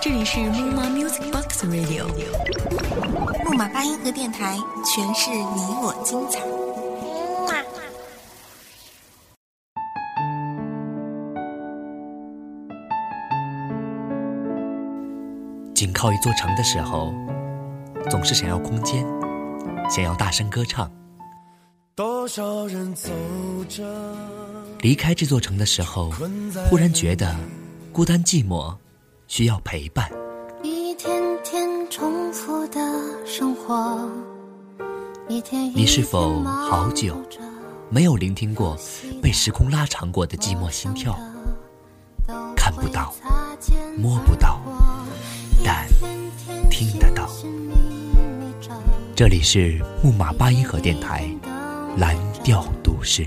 这里是木马 Music Box Radio，木马八音盒电台，诠释你我精彩。紧靠一座城的时候，总是想要空间，想要大声歌唱。多少人走着，离开这座城的时候，忽然觉得孤单寂寞，需要陪伴。一天天重复的生活，一天你是否好久没有聆听过被时空拉长过的寂寞心跳？看不到，摸不到。但听得到。这里是木马八音盒电台，蓝调都市。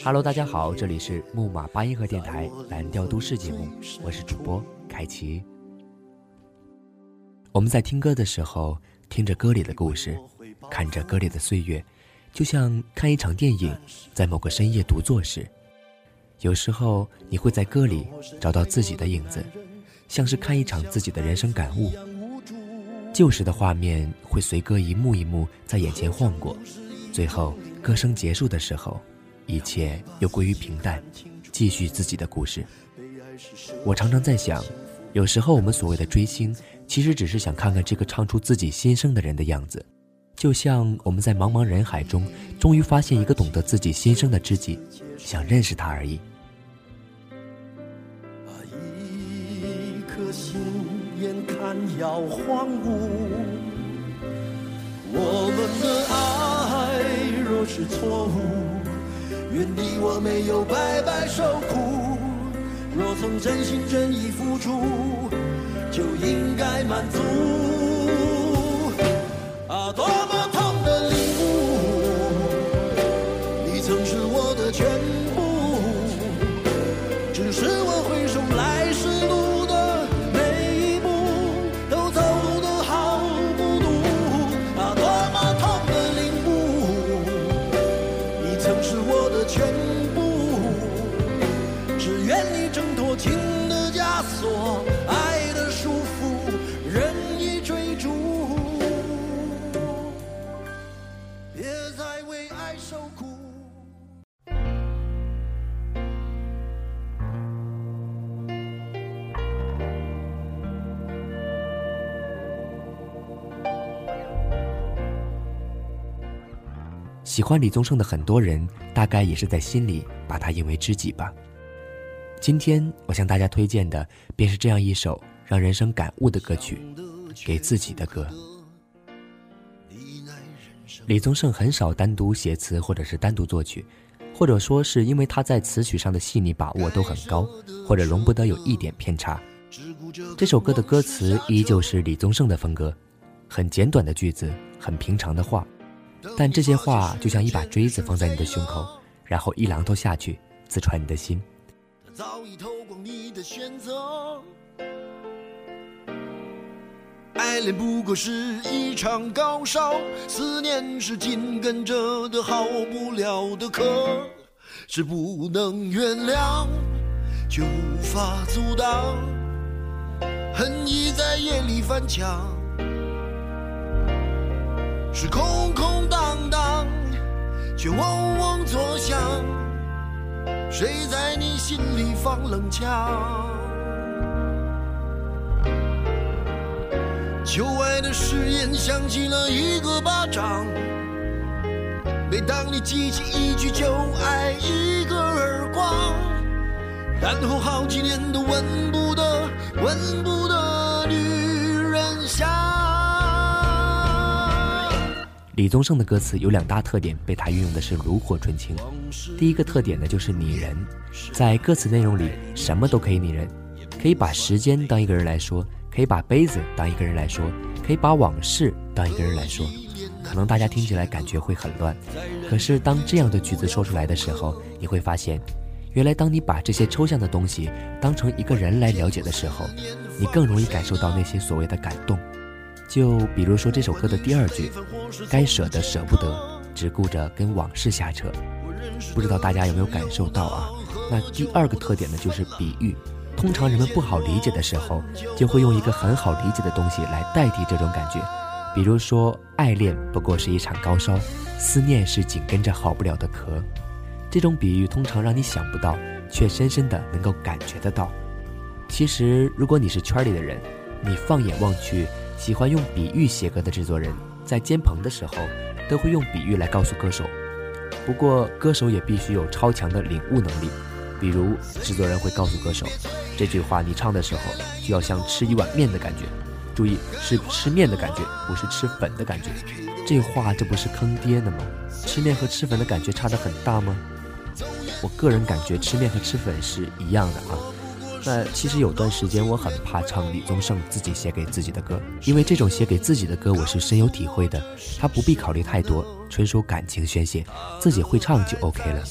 Hello，大家好，这里是木马八音盒电台蓝调都市节目，我是主播凯奇。我们在听歌的时候，听着歌里的故事，看着歌里的岁月，就像看一场电影，在某个深夜独坐时。有时候你会在歌里找到自己的影子，像是看一场自己的人生感悟。旧时的画面会随歌一幕一幕在眼前晃过，最后歌声结束的时候，一切又归于平淡，继续自己的故事。我常常在想，有时候我们所谓的追星，其实只是想看看这个唱出自己心声的人的样子。就像我们在茫茫人海中，终于发现一个懂得自己心声的知己，想认识他而已。一颗心眼看要荒芜，我们的爱若是错误，愿你我没有白白受苦。若曾真心真意付出，就应该满足。啊，多做爱的束缚任意追逐。别再为爱受苦。喜欢李宗盛的很多人大概也是在心里把他引为知己吧。今天我向大家推荐的，便是这样一首让人生感悟的歌曲，《给自己的歌》。李宗盛很少单独写词或者是单独作曲，或者说是因为他在词曲上的细腻把握都很高，或者容不得有一点偏差。这首歌的歌词依旧是李宗盛的风格，很简短的句子，很平常的话。但这些话就像一把锥子放在你的胸口，然后一榔头下去，刺穿你的心。早已透光你的选择，爱恋不过是一场高烧，思念是紧跟着的好不了的咳，是不能原谅，却无法阻挡，恨意在夜里翻墙。是空空荡荡，却嗡嗡作响。谁在你心里放冷枪？旧爱的誓言响起了一个巴掌。每当你记起一句旧爱，一个耳光，然后好几年都闻不得，闻不得李宗盛的歌词有两大特点，被他运用的是炉火纯青。第一个特点呢，就是拟人，在歌词内容里，什么都可以拟人，可以把时间当一个人来说，可以把杯子当一个人来说，可以把往事当一个人来说。可能大家听起来感觉会很乱，可是当这样的句子说出来的时候，你会发现，原来当你把这些抽象的东西当成一个人来了解的时候，你更容易感受到那些所谓的感动。就比如说这首歌的第二句，该舍的舍不得，只顾着跟往事瞎扯。不知道大家有没有感受到啊？那第二个特点呢，就是比喻。通常人们不好理解的时候，就会用一个很好理解的东西来代替这种感觉。比如说，爱恋不过是一场高烧，思念是紧跟着好不了的咳。这种比喻通常让你想不到，却深深的能够感觉得到。其实，如果你是圈里的人，你放眼望去。喜欢用比喻写歌的制作人，在监棚的时候，都会用比喻来告诉歌手。不过，歌手也必须有超强的领悟能力。比如，制作人会告诉歌手，这句话你唱的时候，就要像吃一碗面的感觉。注意，是吃面的感觉，不是吃粉的感觉。这话这不是坑爹的吗？吃面和吃粉的感觉差得很大吗？我个人感觉，吃面和吃粉是一样的啊。那其实有段时间我很怕唱李宗盛自己写给自己的歌，因为这种写给自己的歌我是深有体会的。他不必考虑太多，纯属感情宣泄，自己会唱就 OK 了。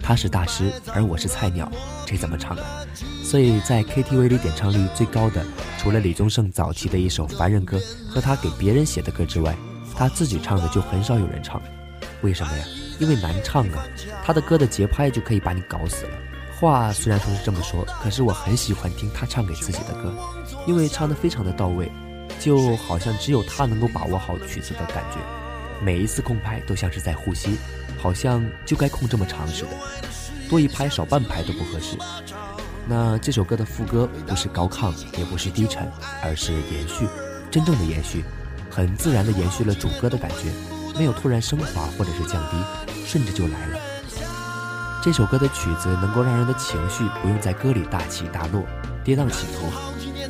他是大师，而我是菜鸟，这怎么唱啊？所以在 KTV 里点唱率最高的，除了李宗盛早期的一首《凡人歌》和他给别人写的歌之外，他自己唱的就很少有人唱。为什么呀？因为难唱啊！他的歌的节拍就可以把你搞死了。话虽然说是这么说，可是我很喜欢听他唱给自己的歌，因为唱得非常的到位，就好像只有他能够把握好曲子的感觉。每一次控拍都像是在呼吸，好像就该控这么长似的，多一拍少半拍都不合适。那这首歌的副歌不是高亢，也不是低沉，而是延续，真正的延续，很自然的延续了主歌的感觉，没有突然升华或者是降低，顺着就来了。这首歌的曲子能够让人的情绪不用在歌里大起大落、跌宕起伏，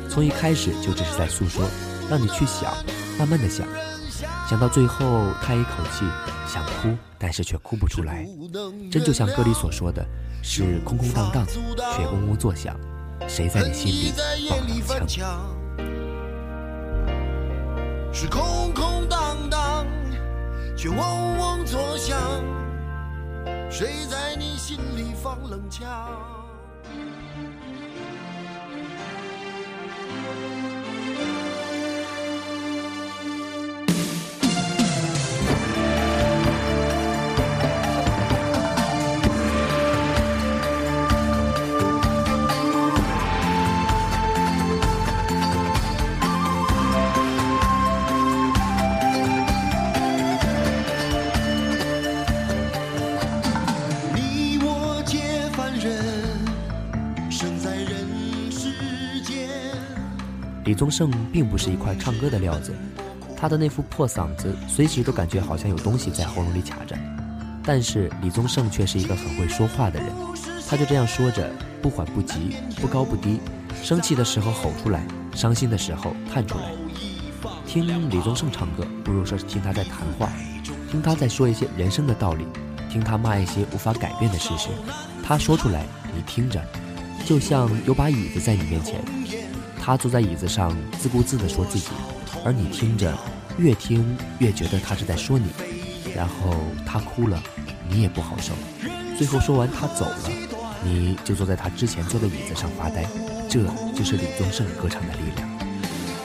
从一开始就只是在诉说，让你去想，慢慢的想，想到最后叹一口气，想哭，但是却哭不出来。真就像歌里所说的，是空空荡荡，却嗡嗡作响。谁在你心里放了枪？是空空荡荡，却嗡嗡作响。谁在你心里放冷枪？李宗盛并不是一块唱歌的料子，他的那副破嗓子，随时都感觉好像有东西在喉咙里卡着。但是李宗盛却是一个很会说话的人，他就这样说着，不缓不急，不高不低，生气的时候吼出来，伤心的时候叹出来。听李宗盛唱歌，不如说是听他在谈话，听他在说一些人生的道理，听他骂一些无法改变的事实。他说出来，你听着，就像有把椅子在你面前。他坐在椅子上，自顾自地说自己，而你听着，越听越觉得他是在说你。然后他哭了，你也不好受。最后说完他走了，你就坐在他之前坐的椅子上发呆。这就是李宗盛歌唱的力量。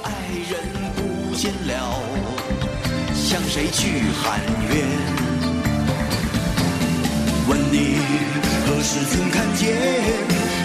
爱人不见了，向谁去喊冤？问你何时曾看见？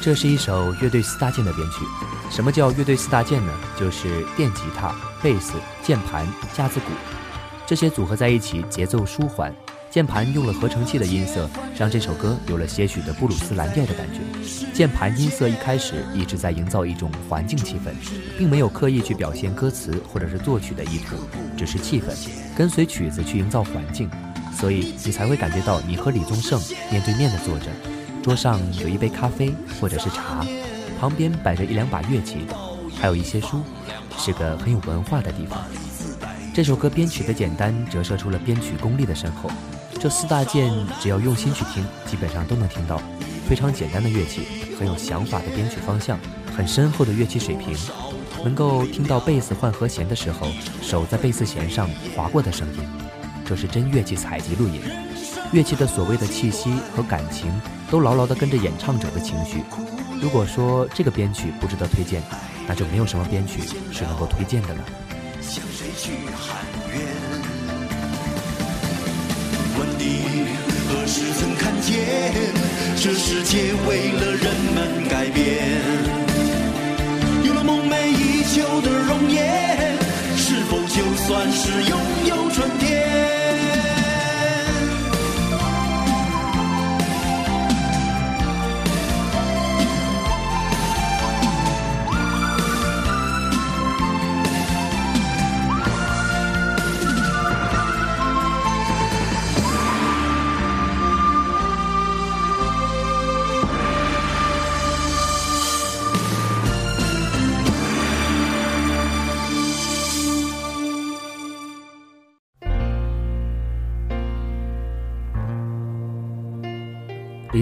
这是一首乐队四大件的编曲。什么叫乐队四大件呢？就是电吉他。贝斯、键盘、架子鼓，这些组合在一起，节奏舒缓，键盘用了合成器的音色，让这首歌有了些许的布鲁斯蓝调的感觉。键盘音色一开始一直在营造一种环境气氛，并没有刻意去表现歌词或者是作曲的意图，只是气氛跟随曲子去营造环境，所以你才会感觉到你和李宗盛面对面的坐着，桌上有一杯咖啡或者是茶，旁边摆着一两把乐器，还有一些书，是个很有文化的地方。这首歌编曲的简单，折射出了编曲功力的深厚。这四大件，只要用心去听，基本上都能听到。非常简单的乐器，很有想法的编曲方向，很深厚的乐器水平，能够听到贝斯换和弦的时候，手在贝斯弦上划过的声音，这是真乐器采集录音。乐器的所谓的气息和感情，都牢牢地跟着演唱者的情绪。如果说这个编曲不值得推荐，那就没有什么编曲是能够推荐的了。向谁去喊冤？你何时曾看见这世界为了人们改变？有了梦寐以求的容颜，是否就算是拥有春天？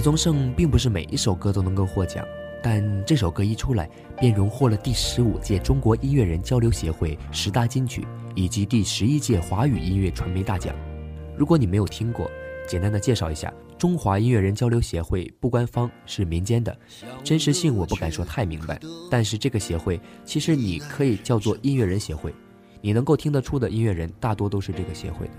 宗盛并不是每一首歌都能够获奖，但这首歌一出来便荣获了第十五届中国音乐人交流协会十大金曲以及第十一届华语音乐传媒大奖。如果你没有听过，简单的介绍一下：中华音乐人交流协会不官方，是民间的，真实性我不敢说太明白。但是这个协会其实你可以叫做音乐人协会，你能够听得出的音乐人大多都是这个协会的。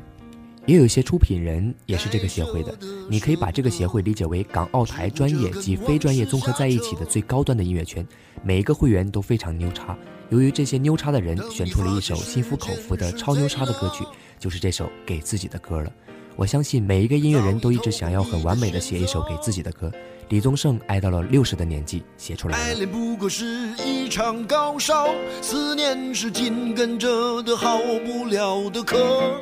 也有一些出品人也是这个协会的，你可以把这个协会理解为港澳台专业及非专业综合在一起的最高端的音乐圈，每一个会员都非常牛叉。由于这些牛叉的人选出了一首心服口服的超牛叉的歌曲，就是这首给自己的歌了。我相信每一个音乐人都一直想要很完美的写一首给自己的歌。李宗盛爱到了六十的年纪写出来了。爱恋不过是一场高烧，思念是紧跟着的好不了的课。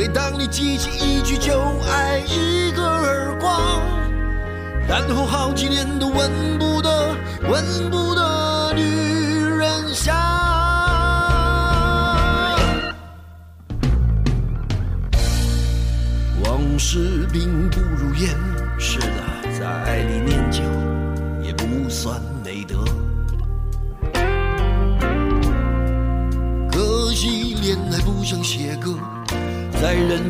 每当你记起一句就挨一个耳光，然后好几年都闻不得、闻不得。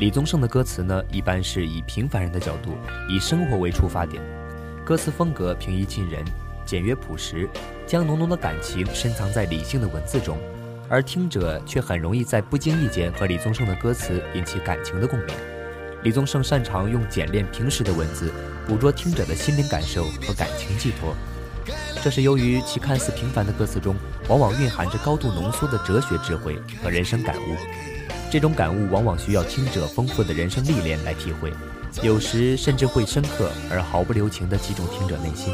李宗盛的歌词呢，一般是以平凡人的角度，以生活为出发点，歌词风格平易近人，简约朴实，将浓浓的感情深藏在理性的文字中，而听者却很容易在不经意间和李宗盛的歌词引起感情的共鸣。李宗盛擅长用简练平实的文字，捕捉听者的心灵感受和感情寄托，这是由于其看似平凡的歌词中，往往蕴含着高度浓缩的哲学智慧和人生感悟。这种感悟往往需要听者丰富的人生历练来体会，有时甚至会深刻而毫不留情地击中听者内心。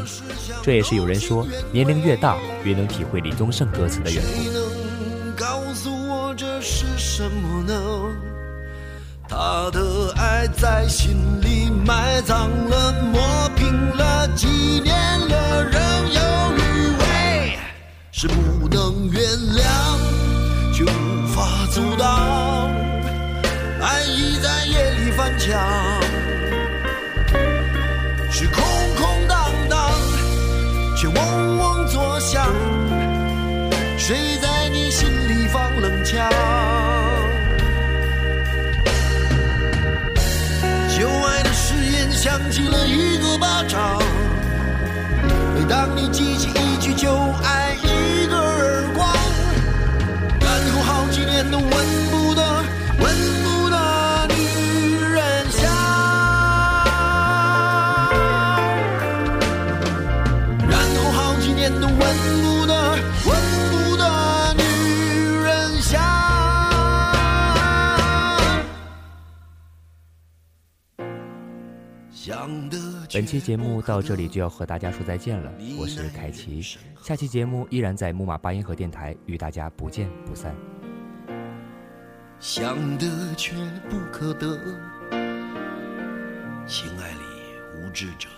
这也是有人说，年龄越大越能体会李宗盛歌词的缘故。告诉我这是什么呢？他的爱在心里埋葬了，磨平了，纪念了，仍有余味，是不能原谅，却无法阻挡，爱已在夜里翻墙，是空空荡荡，却嗡嗡作响，谁在你心里放冷枪？旧爱的誓言响起了一个巴掌，每当你记起一句旧爱，都闻不得、闻不得女人香，然后好几年都闻不得、闻不得女人香。本期节目到这里就要和大家说再见了，我是凯奇，下期节目依然在木马八音盒电台与大家不见不散。想得却不可得，情爱里无知者。